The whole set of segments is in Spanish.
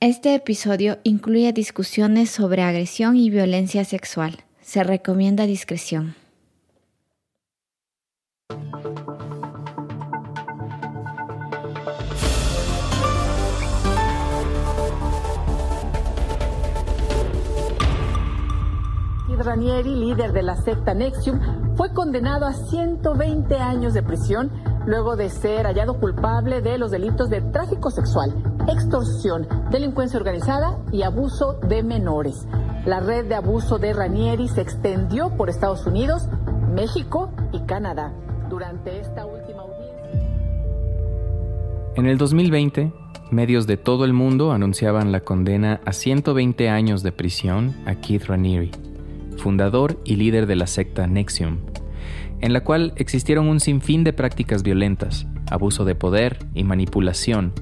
Este episodio incluye discusiones sobre agresión y violencia sexual. Se recomienda discreción. Ranieri, líder de la secta Nexium, fue condenado a 120 años de prisión luego de ser hallado culpable de los delitos de tráfico sexual, extorsión, delincuencia organizada y abuso de menores. La red de abuso de Ranieri se extendió por Estados Unidos, México y Canadá durante esta última audiencia. En el 2020, medios de todo el mundo anunciaban la condena a 120 años de prisión a Keith Ranieri fundador y líder de la secta Nexium, en la cual existieron un sinfín de prácticas violentas, abuso de poder y manipulación,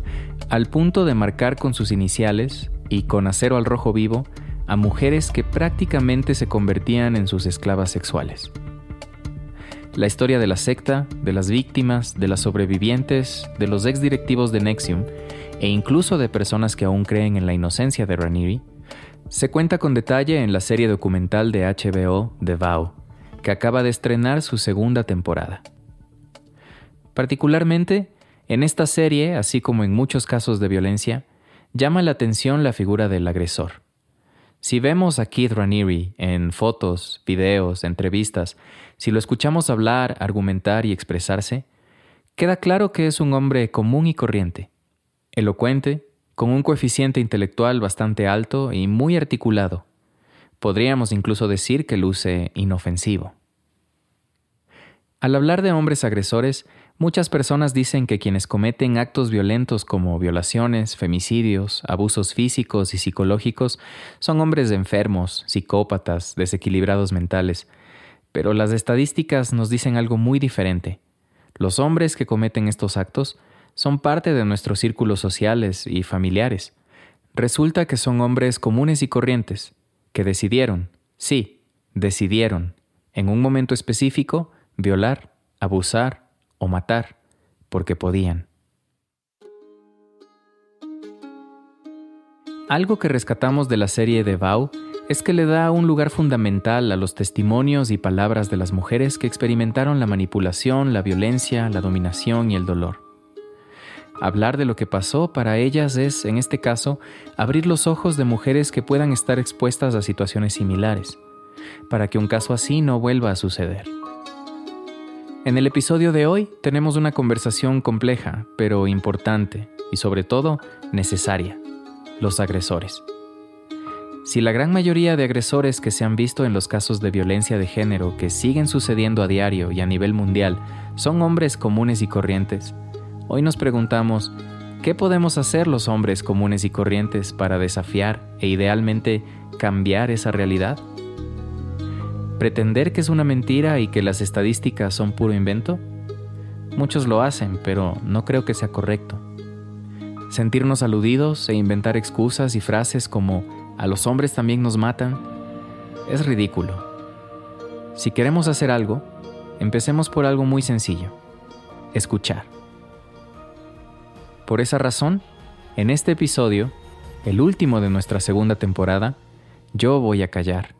al punto de marcar con sus iniciales y con acero al rojo vivo a mujeres que prácticamente se convertían en sus esclavas sexuales. La historia de la secta, de las víctimas, de las sobrevivientes, de los exdirectivos de Nexium e incluso de personas que aún creen en la inocencia de Ranieri se cuenta con detalle en la serie documental de HBO The Vow, que acaba de estrenar su segunda temporada. Particularmente, en esta serie, así como en muchos casos de violencia, llama la atención la figura del agresor. Si vemos a Keith Raniere en fotos, videos, entrevistas, si lo escuchamos hablar, argumentar y expresarse, queda claro que es un hombre común y corriente, elocuente, con un coeficiente intelectual bastante alto y muy articulado. Podríamos incluso decir que luce inofensivo. Al hablar de hombres agresores, muchas personas dicen que quienes cometen actos violentos como violaciones, femicidios, abusos físicos y psicológicos son hombres enfermos, psicópatas, desequilibrados mentales. Pero las estadísticas nos dicen algo muy diferente. Los hombres que cometen estos actos son parte de nuestros círculos sociales y familiares. Resulta que son hombres comunes y corrientes, que decidieron, sí, decidieron, en un momento específico, violar, abusar o matar, porque podían. Algo que rescatamos de la serie de Vow es que le da un lugar fundamental a los testimonios y palabras de las mujeres que experimentaron la manipulación, la violencia, la dominación y el dolor. Hablar de lo que pasó para ellas es, en este caso, abrir los ojos de mujeres que puedan estar expuestas a situaciones similares, para que un caso así no vuelva a suceder. En el episodio de hoy tenemos una conversación compleja, pero importante y sobre todo necesaria. Los agresores. Si la gran mayoría de agresores que se han visto en los casos de violencia de género que siguen sucediendo a diario y a nivel mundial son hombres comunes y corrientes, Hoy nos preguntamos, ¿qué podemos hacer los hombres comunes y corrientes para desafiar e idealmente cambiar esa realidad? ¿Pretender que es una mentira y que las estadísticas son puro invento? Muchos lo hacen, pero no creo que sea correcto. Sentirnos aludidos e inventar excusas y frases como a los hombres también nos matan es ridículo. Si queremos hacer algo, empecemos por algo muy sencillo, escuchar. Por esa razón, en este episodio, el último de nuestra segunda temporada, yo voy a callar.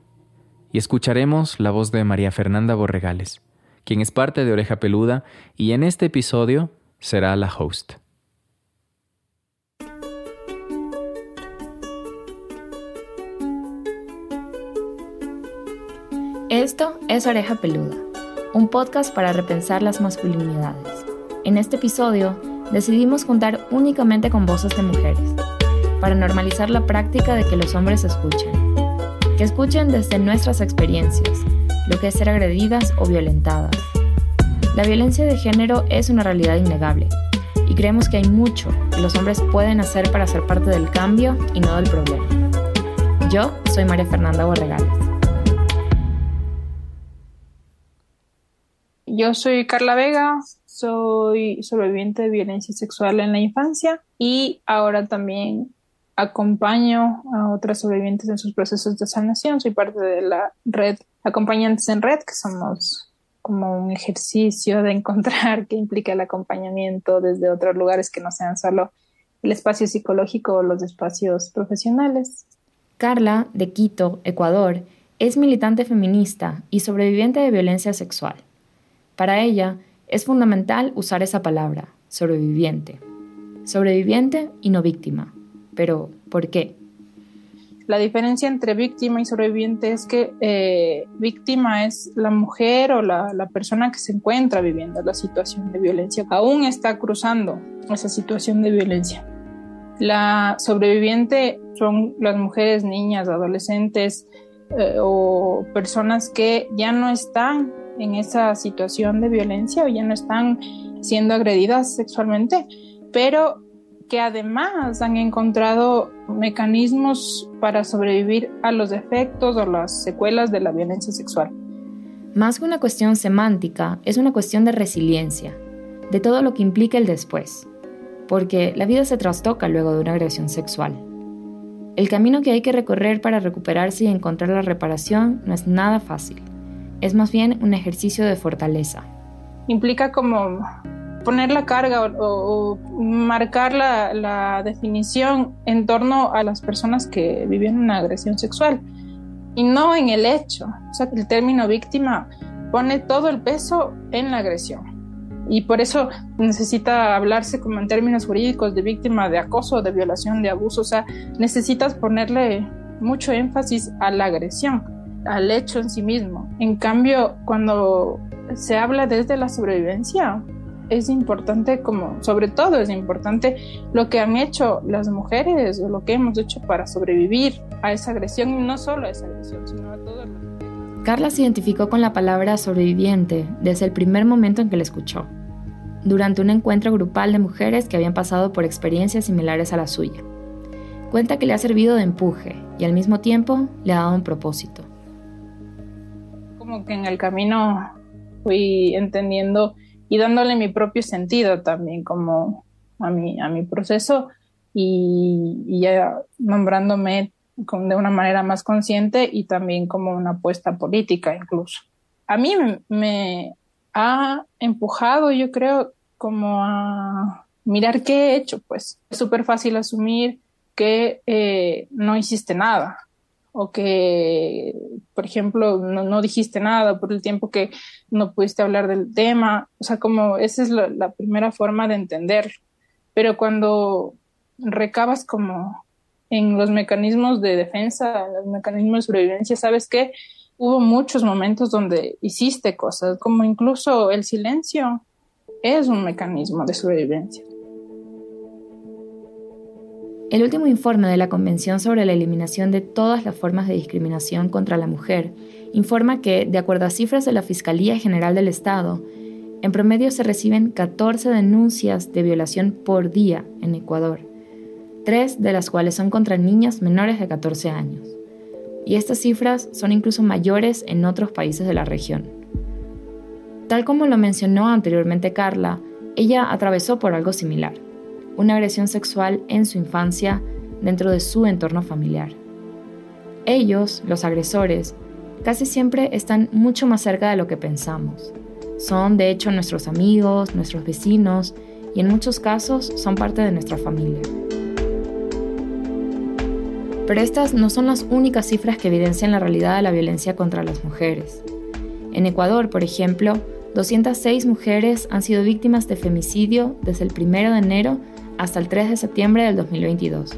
Y escucharemos la voz de María Fernanda Borregales, quien es parte de Oreja Peluda y en este episodio será la host. Esto es Oreja Peluda, un podcast para repensar las masculinidades. En este episodio decidimos contar únicamente con voces de mujeres, para normalizar la práctica de que los hombres escuchen, que escuchen desde nuestras experiencias, lo que es ser agredidas o violentadas. La violencia de género es una realidad innegable y creemos que hay mucho que los hombres pueden hacer para ser parte del cambio y no del problema. Yo soy María Fernanda Borregales. Yo soy Carla Vega, soy sobreviviente de violencia sexual en la infancia y ahora también acompaño a otras sobrevivientes en sus procesos de sanación. Soy parte de la red Acompañantes en Red, que somos como un ejercicio de encontrar que implica el acompañamiento desde otros lugares que no sean solo el espacio psicológico o los espacios profesionales. Carla, de Quito, Ecuador, es militante feminista y sobreviviente de violencia sexual. Para ella, es fundamental usar esa palabra, sobreviviente. Sobreviviente y no víctima. Pero, ¿por qué? La diferencia entre víctima y sobreviviente es que eh, víctima es la mujer o la, persona que se encuentra viviendo la situación de violencia, aún está cruzando esa situación de violencia. La sobreviviente son las mujeres, niñas, adolescentes eh, o personas que ya no están en esa situación de violencia o ya no están siendo agredidas sexualmente, pero que además han encontrado mecanismos para sobrevivir a los efectos o las secuelas de la violencia sexual. Más que una cuestión semántica, es una cuestión de resiliencia, de todo lo que implica el después, porque la vida se trastoca luego de una agresión sexual. El camino que hay que recorrer para recuperarse y encontrar la reparación no es nada fácil, es más bien un ejercicio de fortaleza. Implica como poner la carga o, marcar la, definición en torno a las personas que viven una agresión sexual y no en el hecho. O sea, el término víctima pone todo el peso en la agresión. Y por eso necesita hablarse como en términos jurídicos de víctima de acoso, de violación, de abuso. O sea, necesitas ponerle mucho énfasis a la agresión, al hecho en sí mismo. En cambio, cuando se habla desde la sobrevivencia, es importante como, sobre todo es importante lo que han hecho las mujeres o lo que hemos hecho para sobrevivir a esa agresión y no solo a esa agresión, sino a todo Carla se identificó con la palabra sobreviviente desde el primer momento en que la escuchó, durante un encuentro grupal de mujeres que habían pasado por experiencias similares a la suya. Cuenta que le ha servido de empuje y al mismo tiempo le ha dado un propósito. Como que en el camino fui entendiendo y dándole mi propio sentido también como a mi, a mi proceso y, ya nombrándome de una manera más consciente y también como una apuesta política incluso. A mí me, ha empujado, yo creo, como a mirar qué he hecho, pues. Es súper fácil asumir que eh, no hiciste nada, o que, por ejemplo, no, dijiste nada por el tiempo que no pudiste hablar del tema. O sea, como esa es la, primera forma de entender. Pero cuando recabas como en los mecanismos de defensa, en los mecanismos de sobrevivencia, sabes que hubo muchos momentos donde hiciste cosas, como incluso el silencio es un mecanismo de sobrevivencia. El último informe de la Convención sobre la Eliminación de todas las formas de discriminación contra la mujer informa que, de acuerdo a cifras de la Fiscalía General del Estado, en promedio se reciben 14 denuncias de violación por día en Ecuador, tres de las cuales son contra niñas menores de 14 años. Y estas cifras son incluso mayores en otros países de la región. Tal como lo mencionó anteriormente Carla, ella atravesó por algo similar una agresión sexual en su infancia dentro de su entorno familiar. Ellos, los agresores, casi siempre están mucho más cerca de lo que pensamos. Son de hecho nuestros amigos, nuestros vecinos y en muchos casos son parte de nuestra familia. Pero estas no son las únicas cifras que evidencian la realidad de la violencia contra las mujeres. En Ecuador, por ejemplo, 206 mujeres han sido víctimas de femicidio desde el 1 de enero hasta el 3 de septiembre del 2022,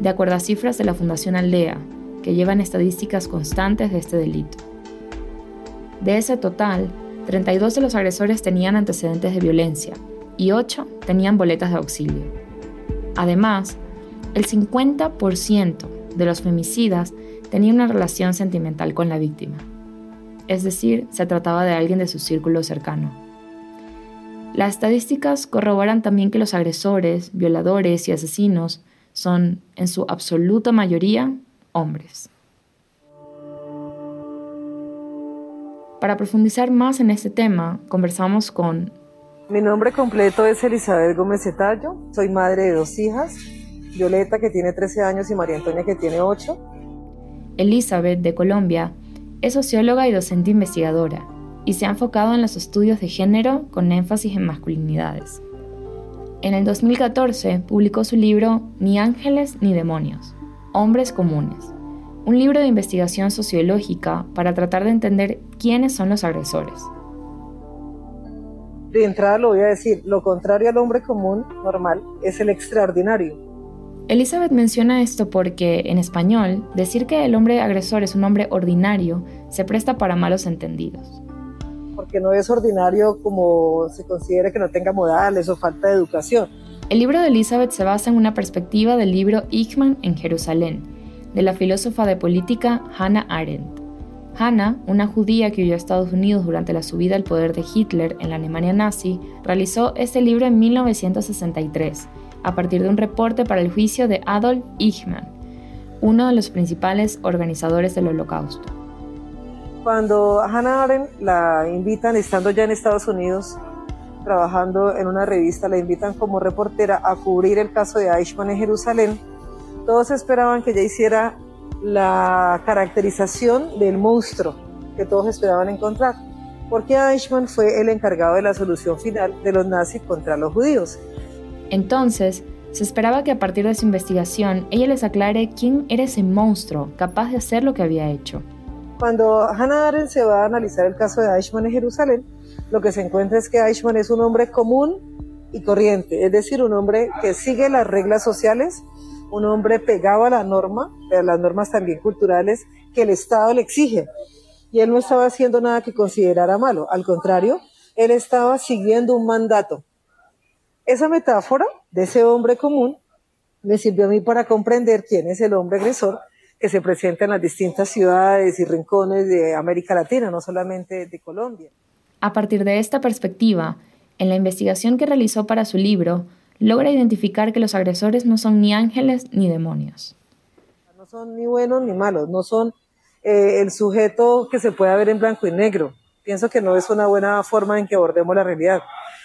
de acuerdo a cifras de la Fundación Aldea, que llevan estadísticas constantes de este delito. De ese total, 32 de los agresores tenían antecedentes de violencia y 8 tenían boletas de auxilio. Además, el 50% de los femicidas tenía una relación sentimental con la víctima. Es decir, se trataba de alguien de su círculo cercano. Las estadísticas corroboran también que los agresores, violadores y asesinos son, en su absoluta mayoría, hombres. Para profundizar más en este tema, conversamos con... Mi nombre completo es Elizabeth Gómez Cetallo, soy madre de dos hijas, Violeta que tiene 13 años y María Antonia que tiene 8. Elizabeth, de Colombia, es socióloga y docente investigadora y se ha enfocado en los estudios de género con énfasis en masculinidades. En el 2014 publicó su libro Ni ángeles ni demonios, Hombres Comunes, un libro de investigación sociológica para tratar de entender quiénes son los agresores. De entrada lo voy a decir, lo contrario al hombre común, normal, es el extraordinario. Elizabeth menciona esto porque, en español, decir que el hombre agresor es un hombre ordinario se presta para malos entendidos. Porque no es ordinario como se considera que no tenga modales o falta de educación. El libro de Elizabeth se basa en una perspectiva del libro Eichmann en Jerusalén, de la filósofa de política Hannah Arendt. Hannah, una judía que huyó a Estados Unidos durante la subida al poder de Hitler en la Alemania nazi, realizó este libro en 1963, a partir de un reporte para el juicio de Adolf Eichmann, uno de los principales organizadores del Holocausto. Cuando Hannah Arendt la invitan, estando ya en Estados Unidos, trabajando en una revista, la invitan como reportera a cubrir el caso de Eichmann en Jerusalén, todos esperaban que ella hiciera la caracterización del monstruo que todos esperaban encontrar, porque Eichmann fue el encargado de la solución final de los nazis contra los judíos. Entonces, se esperaba que a partir de su investigación ella les aclare quién era ese monstruo capaz de hacer lo que había hecho. Cuando Hannah Arendt se va a analizar el caso de Eichmann en Jerusalén, lo que se encuentra es que Eichmann es un hombre común y corriente, es decir, un hombre que sigue las reglas sociales un hombre pegado a la norma, a las normas también culturales que el Estado le exige. Y él no estaba haciendo nada que considerara malo, al contrario, él estaba siguiendo un mandato. Esa metáfora de ese hombre común me sirvió a mí para comprender quién es el hombre agresor que se presenta en las distintas ciudades y rincones de América Latina, no solamente de Colombia. A partir de esta perspectiva, en la investigación que realizó para su libro, logra identificar que los agresores no son ni ángeles ni demonios. No son ni buenos ni malos, no son eh, el sujeto que se puede ver en blanco y negro. Pienso que no es una buena forma en que abordemos la realidad.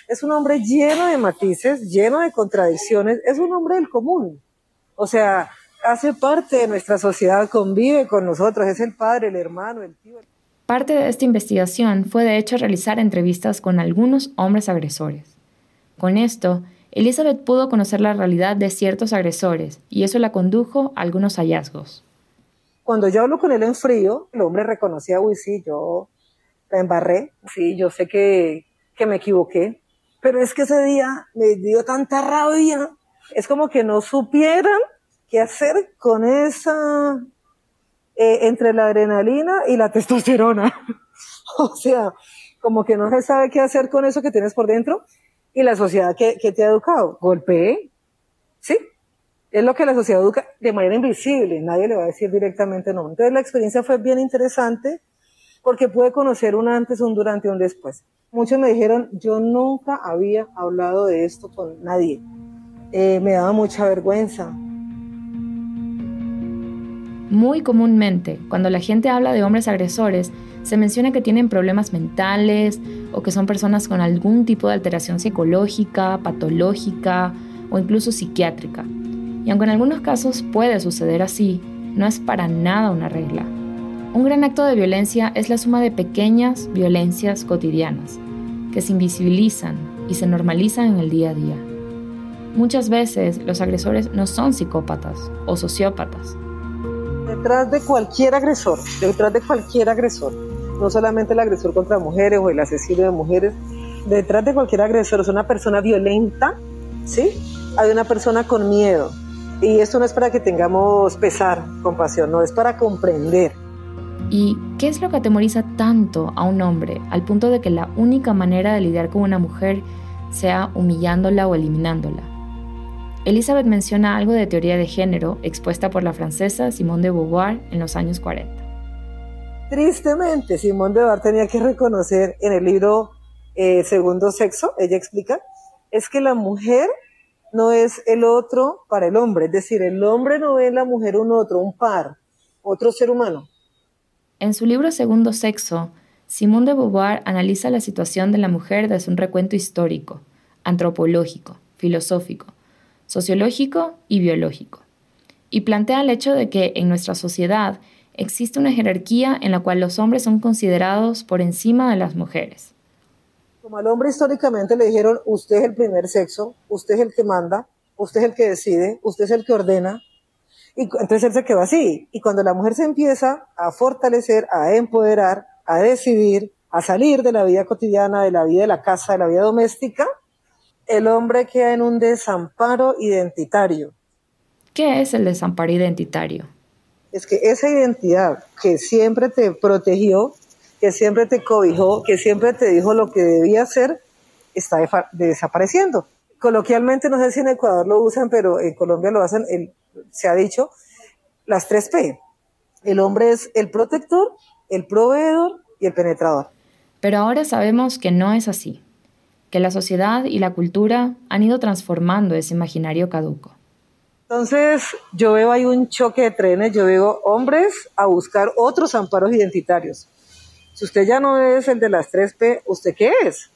Es un hombre lleno de matices, lleno de contradicciones, es un hombre del común. O sea, hace parte de nuestra sociedad, convive con nosotros, es el padre, el hermano, el tío. Parte de esta investigación fue de hecho realizar entrevistas con algunos hombres agresores. Con esto, Elizabeth pudo conocer la realidad de ciertos agresores y eso la condujo a algunos hallazgos. Cuando yo hablo con él en frío, el hombre reconocía, uy, sí, yo la embarré, sí, yo sé que, que me equivoqué, pero es que ese día me dio tanta rabia, es como que no supieran qué hacer con esa, eh, entre la adrenalina y la testosterona. o sea, como que no se sabe qué hacer con eso que tienes por dentro y la sociedad que, te ha educado. Golpee, ¿sí? Es lo que la sociedad educa de manera invisible, nadie le va a decir directamente no. Entonces la experiencia fue bien interesante porque pude conocer un antes, un durante un después. Muchos me dijeron, yo nunca había hablado de esto con nadie. Eh, me daba mucha vergüenza. Muy comúnmente, cuando la gente habla de hombres agresores, se menciona que tienen problemas mentales o que son personas con algún tipo de alteración psicológica, patológica o incluso psiquiátrica. Y aunque en algunos casos puede suceder así, no es para nada una regla. Un gran acto de violencia es la suma de pequeñas violencias cotidianas que se invisibilizan y se normalizan en el día a día. Muchas veces los agresores no son psicópatas o sociópatas. Detrás de cualquier agresor, detrás de cualquier agresor, no solamente el agresor contra mujeres o el asesino de mujeres, detrás de cualquier agresor es una persona violenta, ¿sí? Hay una persona con miedo. Y esto no es para que tengamos pesar, compasión, no, es para comprender. ¿Y qué es lo que atemoriza tanto a un hombre al punto de que la única manera de lidiar con una mujer sea humillándola o eliminándola? Elizabeth menciona algo de teoría de género expuesta por la francesa Simone de Beauvoir en los años 40. Tristemente, Simón de Bar tenía que reconocer en el libro eh, Segundo Sexo, ella explica, es que la mujer no es el otro para el hombre, es decir, el hombre no ve en la mujer un otro, un par, otro ser humano. En su libro Segundo Sexo, Simón de Beauvoir analiza la situación de la mujer desde un recuento histórico, antropológico, filosófico, sociológico y biológico, y plantea el hecho de que en nuestra sociedad existe una jerarquía en la cual los hombres son considerados por encima de las mujeres. Como al hombre históricamente le dijeron, usted es el primer sexo, usted es el que manda, usted es el que decide, usted es el que ordena, y entonces él se quedó así. Y cuando la mujer se empieza a fortalecer, a empoderar, a decidir, a salir de la vida cotidiana, de la vida de la casa, de la vida doméstica, el hombre queda en un desamparo identitario. ¿Qué es el desamparo identitario? Es que esa identidad que siempre te protegió, que siempre te cobijó, que siempre te dijo lo que debía hacer, está desapareciendo. Coloquialmente, no sé si en Ecuador lo usan, pero en Colombia lo hacen, se ha dicho, las tres P. El hombre es el protector, el proveedor y el penetrador. Pero ahora sabemos que no es así, que la sociedad y la cultura han ido transformando ese imaginario caduco. Entonces, yo veo ahí un choque de trenes, yo veo hombres a buscar otros amparos identitarios. Si usted ya no es el de las 3P, ¿usted qué es?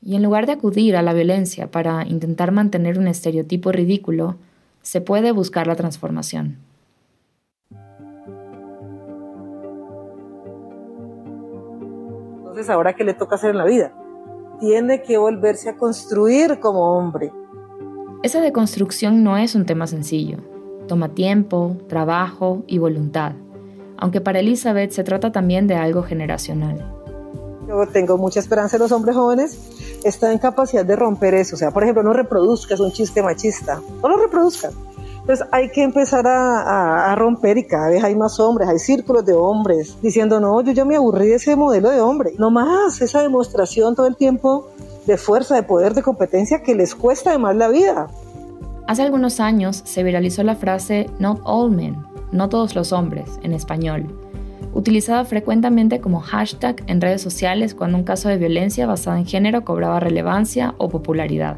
Y en lugar de acudir a la violencia para intentar mantener un estereotipo ridículo, se puede buscar la transformación. Entonces, ¿ahora qué le toca hacer en la vida? Tiene que volverse a construir como hombre. Esa deconstrucción no es un tema sencillo. Toma tiempo, trabajo y voluntad, aunque para Elizabeth se trata también de algo generacional. Yo tengo mucha esperanza en los hombres jóvenes, están en capacidad de romper eso. O sea, por ejemplo, no reproduzcas un chiste machista, no lo reproduzcan. Entonces hay que empezar a, romper y cada vez hay más hombres, hay círculos de hombres diciendo, no, yo ya me aburrí de ese modelo de hombre. No más, esa demostración todo el tiempo de fuerza, de poder, de competencia que les cuesta además la vida. Hace algunos años se viralizó la frase Not all men, no todos los hombres, en español, utilizada frecuentemente como hashtag en redes sociales cuando un caso de violencia basada en género cobraba relevancia o popularidad.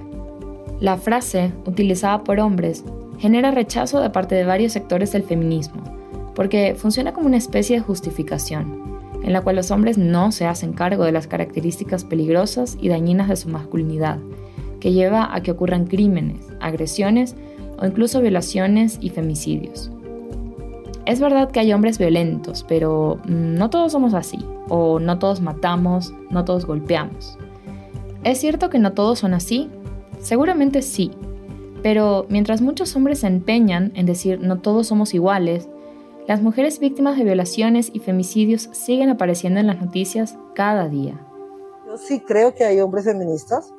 La frase, utilizada por hombres, genera rechazo de parte de varios sectores del feminismo, porque funciona como una especie de justificación, en la cual los hombres no se hacen cargo de las características peligrosas y dañinas de su masculinidad, que lleva a que ocurran crímenes, agresiones o incluso violaciones y femicidios. Es verdad que hay hombres violentos, pero no todos somos así, o no todos matamos, no todos golpeamos. ¿Es cierto que no todos son así? Seguramente sí, pero mientras muchos hombres se empeñan en decir no todos somos iguales, las mujeres víctimas de violaciones y femicidios siguen apareciendo en las noticias cada día. Yo sí creo que hay hombres feministas.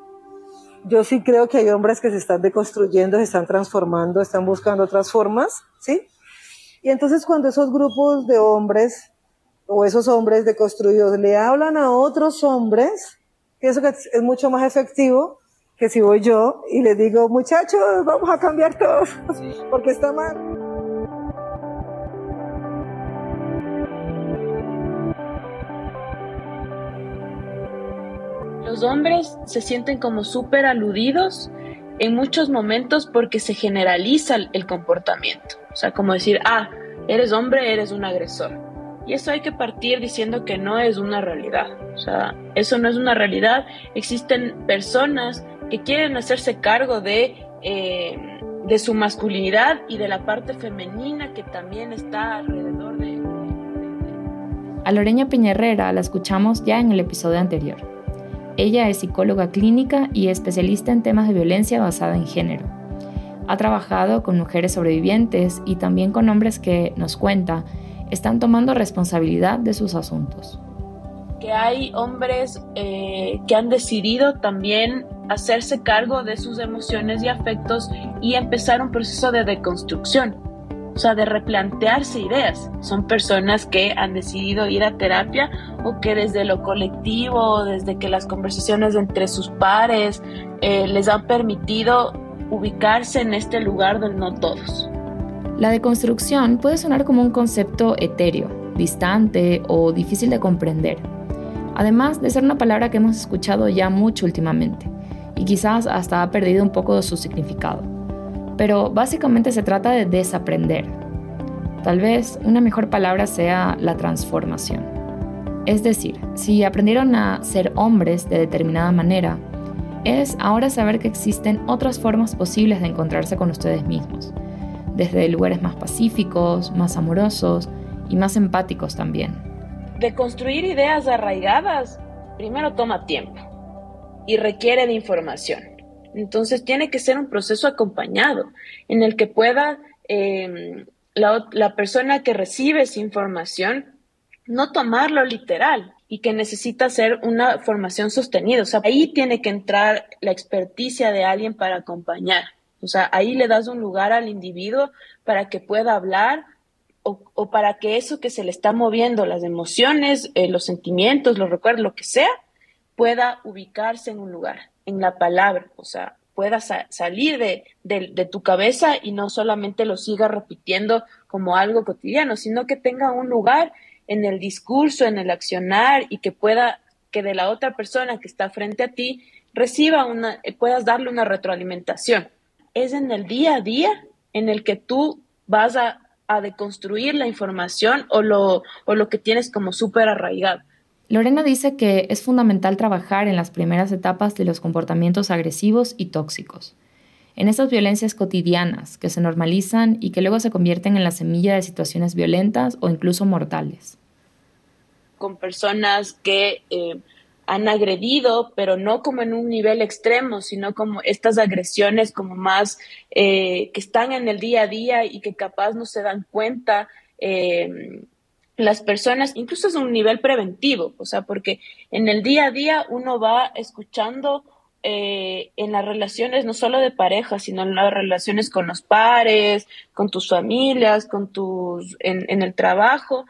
Yo sí creo que hay hombres que se están deconstruyendo, se están transformando, están buscando otras formas, ¿sí? Y entonces cuando esos grupos de hombres o esos hombres deconstruidos le hablan a otros hombres, pienso que es mucho más efectivo que si voy yo y le digo, muchachos, vamos a cambiar todo, porque está mal. Los hombres se sienten como súper aludidos en muchos momentos porque se generaliza el comportamiento. O sea, como decir, ah, eres hombre, eres un agresor. Y eso hay que partir diciendo que no es una realidad. O sea, eso no es una realidad. Existen personas que quieren hacerse cargo de, eh, de su masculinidad y de la parte femenina que también está alrededor de... A Loreña Piñerrera la escuchamos ya en el episodio anterior. Ella es psicóloga clínica y especialista en temas de violencia basada en género. Ha trabajado con mujeres sobrevivientes y también con hombres que, nos cuenta, están tomando responsabilidad de sus asuntos. Que hay hombres eh, que han decidido también hacerse cargo de sus emociones y afectos y empezar un proceso de deconstrucción, o sea, de replantearse ideas. Son personas que han decidido ir a terapia o que desde lo colectivo, desde que las conversaciones entre sus pares eh, les han permitido ubicarse en este lugar del no todos. La deconstrucción puede sonar como un concepto etéreo, distante o difícil de comprender, además de ser una palabra que hemos escuchado ya mucho últimamente y quizás hasta ha perdido un poco de su significado. Pero básicamente se trata de desaprender. Tal vez una mejor palabra sea la transformación. Es decir, si aprendieron a ser hombres de determinada manera, es ahora saber que existen otras formas posibles de encontrarse con ustedes mismos, desde lugares más pacíficos, más amorosos y más empáticos también. De construir ideas arraigadas, primero toma tiempo y requiere de información. Entonces tiene que ser un proceso acompañado en el que pueda em, la, la persona que recibe esa información no tomarlo literal y que necesita hacer una formación sostenida. O sea, ahí tiene que entrar la experticia de alguien para acompañar. O sea, ahí le das un lugar al individuo para que pueda hablar o, para que eso que se le está moviendo, las emociones, eh, los sentimientos, los recuerdos, lo que sea, pueda ubicarse en un lugar, en la palabra, o sea, pueda salir de, de, tu cabeza y no solamente lo siga repitiendo como algo cotidiano, sino que tenga un lugar en el discurso, en el accionar y que pueda, que de la otra persona que está frente a ti reciba una, puedas darle una retroalimentación. Es en el día a día en el que tú vas a, a deconstruir la información o lo, o lo que tienes como súper arraigado. Lorena dice que es fundamental trabajar en las primeras etapas de los comportamientos agresivos y tóxicos, en esas violencias cotidianas que se normalizan y que luego se convierten en la semilla de situaciones violentas o incluso mortales. Con personas que eh, han agredido, pero no como en un nivel extremo, sino como estas agresiones como más eh, que están en el día a día y que capaz no se dan cuenta. Eh, las personas, incluso es un nivel preventivo, o sea, porque en el día a día uno va escuchando eh, en las relaciones no solo de pareja, sino en las relaciones con los pares, con tus familias, con tus, en, en el trabajo,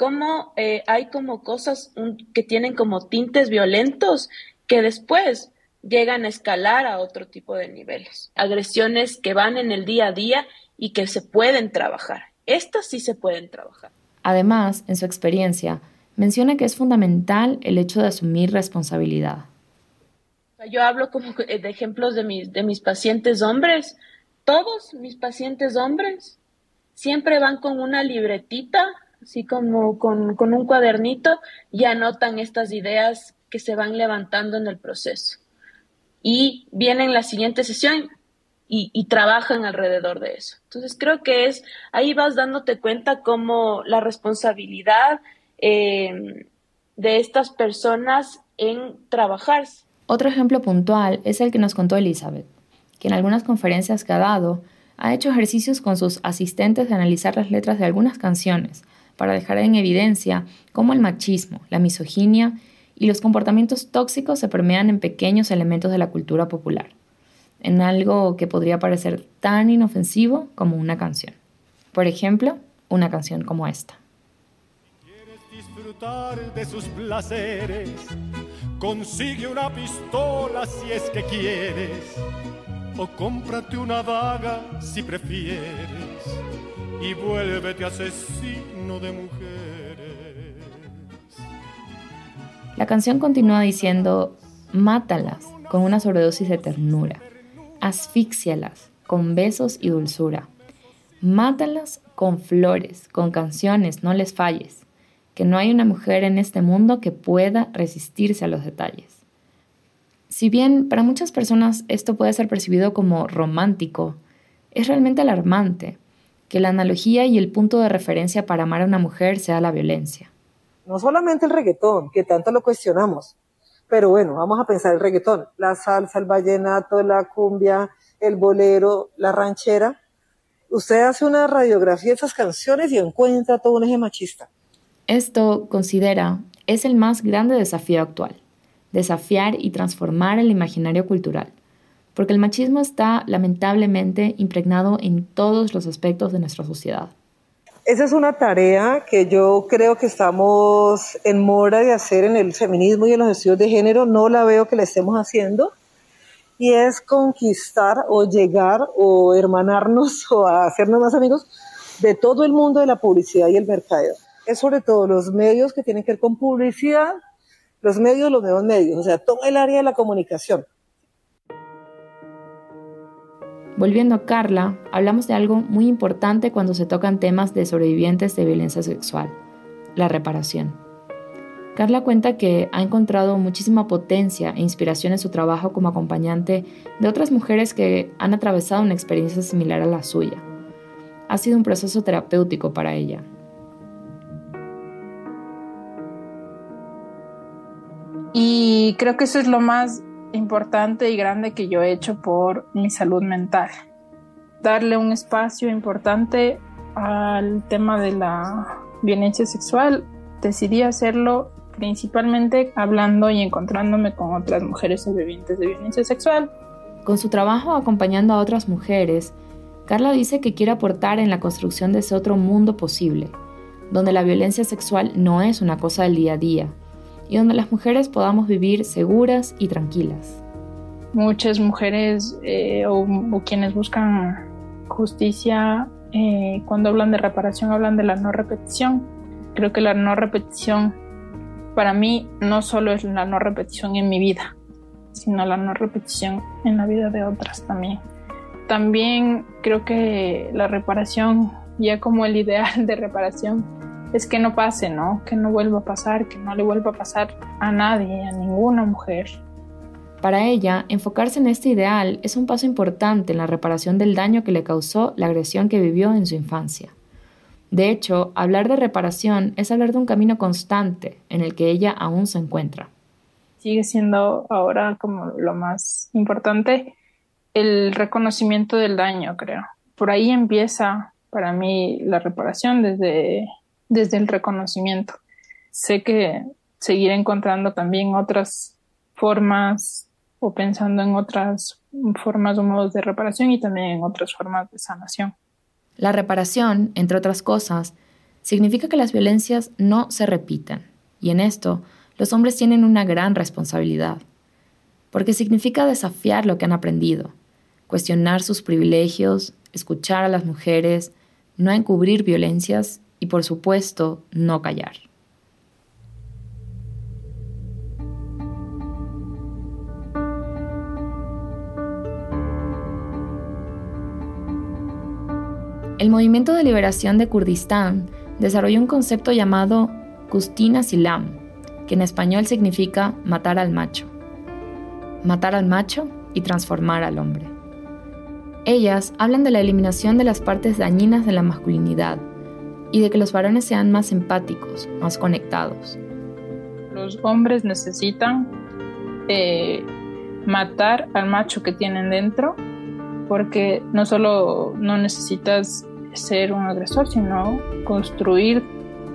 cómo eh, hay como cosas que tienen como tintes violentos que después llegan a escalar a otro tipo de niveles. Agresiones que van en el día a día y que se pueden trabajar. Estas sí se pueden trabajar. Además, en su experiencia, menciona que es fundamental el hecho de asumir responsabilidad. Yo hablo como de ejemplos de mis, de mis pacientes hombres. Todos mis pacientes hombres siempre van con una libretita, así como con, un cuadernito, y anotan estas ideas que se van levantando en el proceso. Y vienen la siguiente sesión y, trabajan alrededor de eso. Entonces creo que es, ahí vas dándote cuenta cómo la responsabilidad eh, de estas personas en trabajar. Otro ejemplo puntual es el que nos contó Elizabeth, que en algunas conferencias que ha dado ha hecho ejercicios con sus asistentes de analizar las letras de algunas canciones para dejar en evidencia cómo el machismo, la misoginia y los comportamientos tóxicos se permean en pequeños elementos de la cultura popular en algo que podría parecer tan inofensivo como una canción. Por ejemplo, una canción como esta. quieres disfrutar de sus placeres, consigue una pistola si es que quieres, o cómprate una daga si prefieres, y vuélvete asesino de mujeres. La canción continúa diciendo, mátalas con una sobredosis de ternura asfíxialas con besos y dulzura. Mátalas con flores, con canciones, no les falles, que no hay una mujer en este mundo que pueda resistirse a los detalles. Si bien para muchas personas esto puede ser percibido como romántico, es realmente alarmante que la analogía y el punto de referencia para amar a una mujer sea la violencia. No solamente el reggaetón, que tanto lo cuestionamos, pero bueno, vamos a pensar el reggaetón, la salsa, el vallenato, la cumbia, el bolero, la ranchera. Usted hace una radiografía de esas canciones y encuentra todo un eje machista. Esto, considera, es el más grande desafío actual, desafiar y transformar el imaginario cultural, porque el machismo está lamentablemente impregnado en todos los aspectos de nuestra sociedad. Esa es una tarea que yo creo que estamos en mora de hacer en el feminismo y en los estudios de género. No la veo que la estemos haciendo. Y es conquistar o llegar o hermanarnos o hacernos más amigos de todo el mundo de la publicidad y el mercado. Es sobre todo los medios que tienen que ver con publicidad, los medios, los nuevos medios, o sea, todo el área de la comunicación. Volviendo a Carla, hablamos de algo muy importante cuando se tocan temas de sobrevivientes de violencia sexual, la reparación. Carla cuenta que ha encontrado muchísima potencia e inspiración en su trabajo como acompañante de otras mujeres que han atravesado una experiencia similar a la suya. Ha sido un proceso terapéutico para ella. Y creo que eso es lo más importante y grande que yo he hecho por mi salud mental. Darle un espacio importante al tema de la violencia sexual, decidí hacerlo principalmente hablando y encontrándome con otras mujeres sobrevivientes de violencia sexual. Con su trabajo acompañando a otras mujeres, Carla dice que quiere aportar en la construcción de ese otro mundo posible, donde la violencia sexual no es una cosa del día a día y donde las mujeres podamos vivir seguras y tranquilas. Muchas mujeres eh, o, quienes buscan justicia, eh, cuando hablan de reparación, hablan de la no repetición. Creo que la no repetición para mí no solo es la no repetición en mi vida, sino la no repetición en la vida de otras también. También creo que la reparación, ya como el ideal de reparación, es que no pase, ¿no? Que no vuelva a pasar, que no le vuelva a pasar a nadie, a ninguna mujer. Para ella, enfocarse en este ideal es un paso importante en la reparación del daño que le causó la agresión que vivió en su infancia. De hecho, hablar de reparación es hablar de un camino constante en el que ella aún se encuentra. Sigue siendo ahora como lo más importante el reconocimiento del daño, creo. Por ahí empieza para mí la reparación desde, desde el reconocimiento. Sé que seguiré encontrando también otras formas o pensando en otras formas o modos de reparación y también en otras formas de sanación. La reparación, entre otras cosas, significa que las violencias no se repiten, y en esto los hombres tienen una gran responsabilidad, porque significa desafiar lo que han aprendido, cuestionar sus privilegios, escuchar a las mujeres, no encubrir violencias y, por supuesto, no callar. El movimiento de liberación de Kurdistán desarrolló un concepto llamado Kustina Silam, que en español significa matar al macho. Matar al macho y transformar al hombre. Ellas hablan de la eliminación de las partes dañinas de la masculinidad y de que los varones sean más empáticos, más conectados. Los hombres necesitan eh, matar al macho que tienen dentro porque no solo no necesitas ser un agresor, sino construir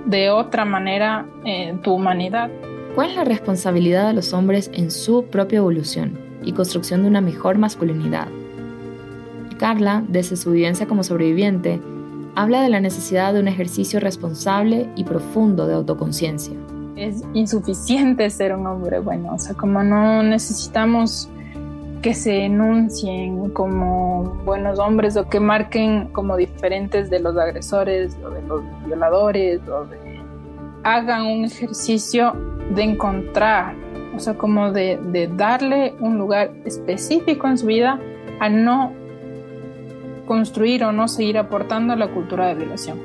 de otra manera eh, tu humanidad. ¿Cuál es la responsabilidad de los hombres en su propia evolución y construcción de una mejor masculinidad? Carla, desde su vivencia como sobreviviente, habla de la necesidad de un ejercicio responsable y profundo de autoconciencia. Es insuficiente ser un hombre bueno, o sea, como no necesitamos que se enuncien como buenos hombres o que marquen como diferentes de los agresores o de los violadores o de hagan un ejercicio de encontrar, o sea, como de, de darle un lugar específico en su vida a no construir o no seguir aportando a la cultura de violación.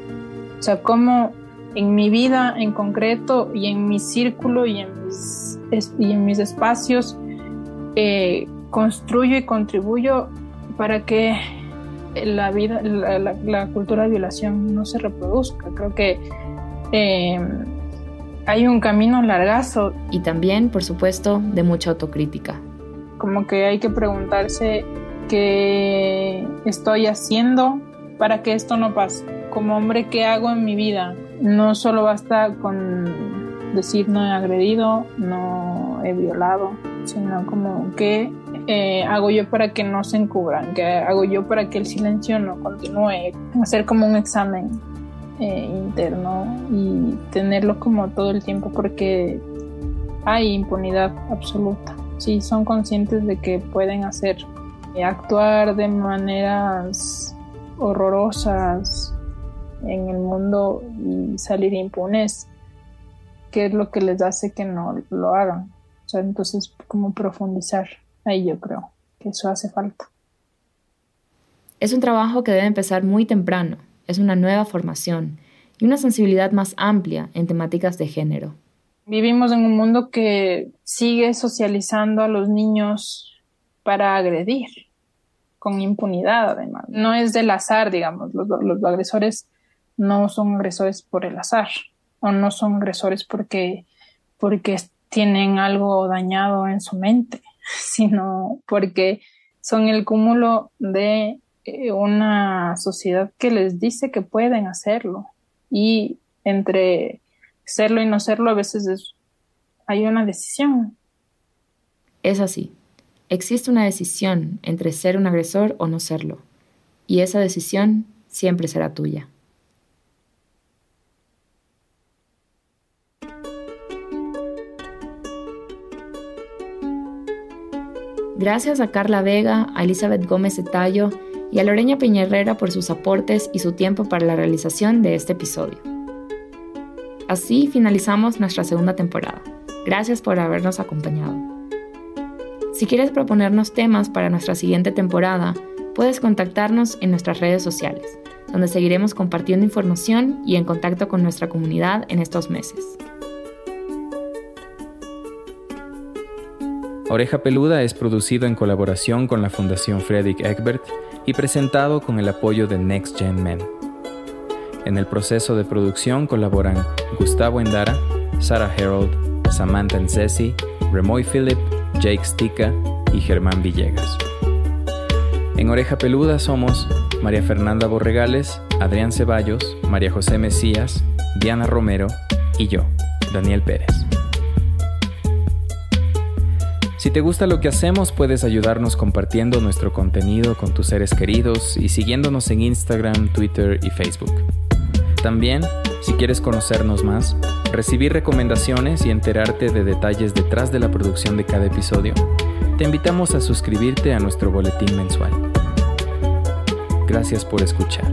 O sea, como en mi vida en concreto y en mi círculo y en mis, y en mis espacios eh, construyo y contribuyo para que la vida, la, cultura de violación no se reproduzca. Creo que em, hay un camino largazo. Y también, por supuesto, de mucha autocrítica. Como que hay que preguntarse qué estoy haciendo para que esto no pase. Como hombre, ¿qué hago en mi vida? No solo basta con decir no he agredido, no he violado, sino como qué eh, hago yo para que no se encubran, qué hago yo para que el silencio no continúe, hacer como un examen eh, interno y tenerlo como todo el tiempo porque hay impunidad absoluta. Si son conscientes de que pueden hacer, actuar de maneras horrorosas en el mundo y salir impunes, ¿qué es lo que les hace que no lo hagan? entonces, como profundizar ahí yo creo que eso hace falta. Es un trabajo que debe empezar muy temprano, es una nueva formación y una sensibilidad más amplia en temáticas de género. Vivimos en un mundo que sigue socializando a los niños para agredir, con impunidad además. No es del azar, digamos, los, los agresores no son agresores por el azar o no son agresores porque, porque tienen algo dañado en su mente, sino porque son el cúmulo de eh, una sociedad que les dice que pueden hacerlo y entre serlo y no serlo a veces hay una decisión. Es así. Existe una decisión entre ser un agresor o no serlo, y esa decisión siempre será tuya. Gracias a Carla Vega, a Elizabeth Gómez Etallo y a Loreña Peñerrera por sus aportes y su tiempo para la realización de este episodio. Así finalizamos nuestra segunda temporada. Gracias por habernos acompañado. Si quieres proponernos temas para nuestra siguiente temporada, puedes contactarnos en nuestras redes sociales, donde seguiremos compartiendo información y en contacto con nuestra comunidad en estos meses. Oreja Peluda es producido en colaboración con la Fundación Frederick Egbert y presentado con el apoyo de Next Gen Men. En el proceso de producción colaboran Gustavo Endara, Sarah Herold, Samantha Ncesi, Remoy Philip, Jake Stika y Germán Villegas. En Oreja Peluda somos María Fernanda Borregales, Adrián Ceballos, María José Mesías, Diana Romero y yo, Daniel Pérez. Si te gusta lo que hacemos, puedes ayudarnos compartiendo nuestro contenido con tus seres queridos y siguiéndonos en Instagram, Twitter y Facebook. También, si quieres conocernos más, recibir recomendaciones y enterarte de detalles detrás de la producción de cada episodio, te invitamos a suscribirte a nuestro boletín mensual. Gracias por escuchar.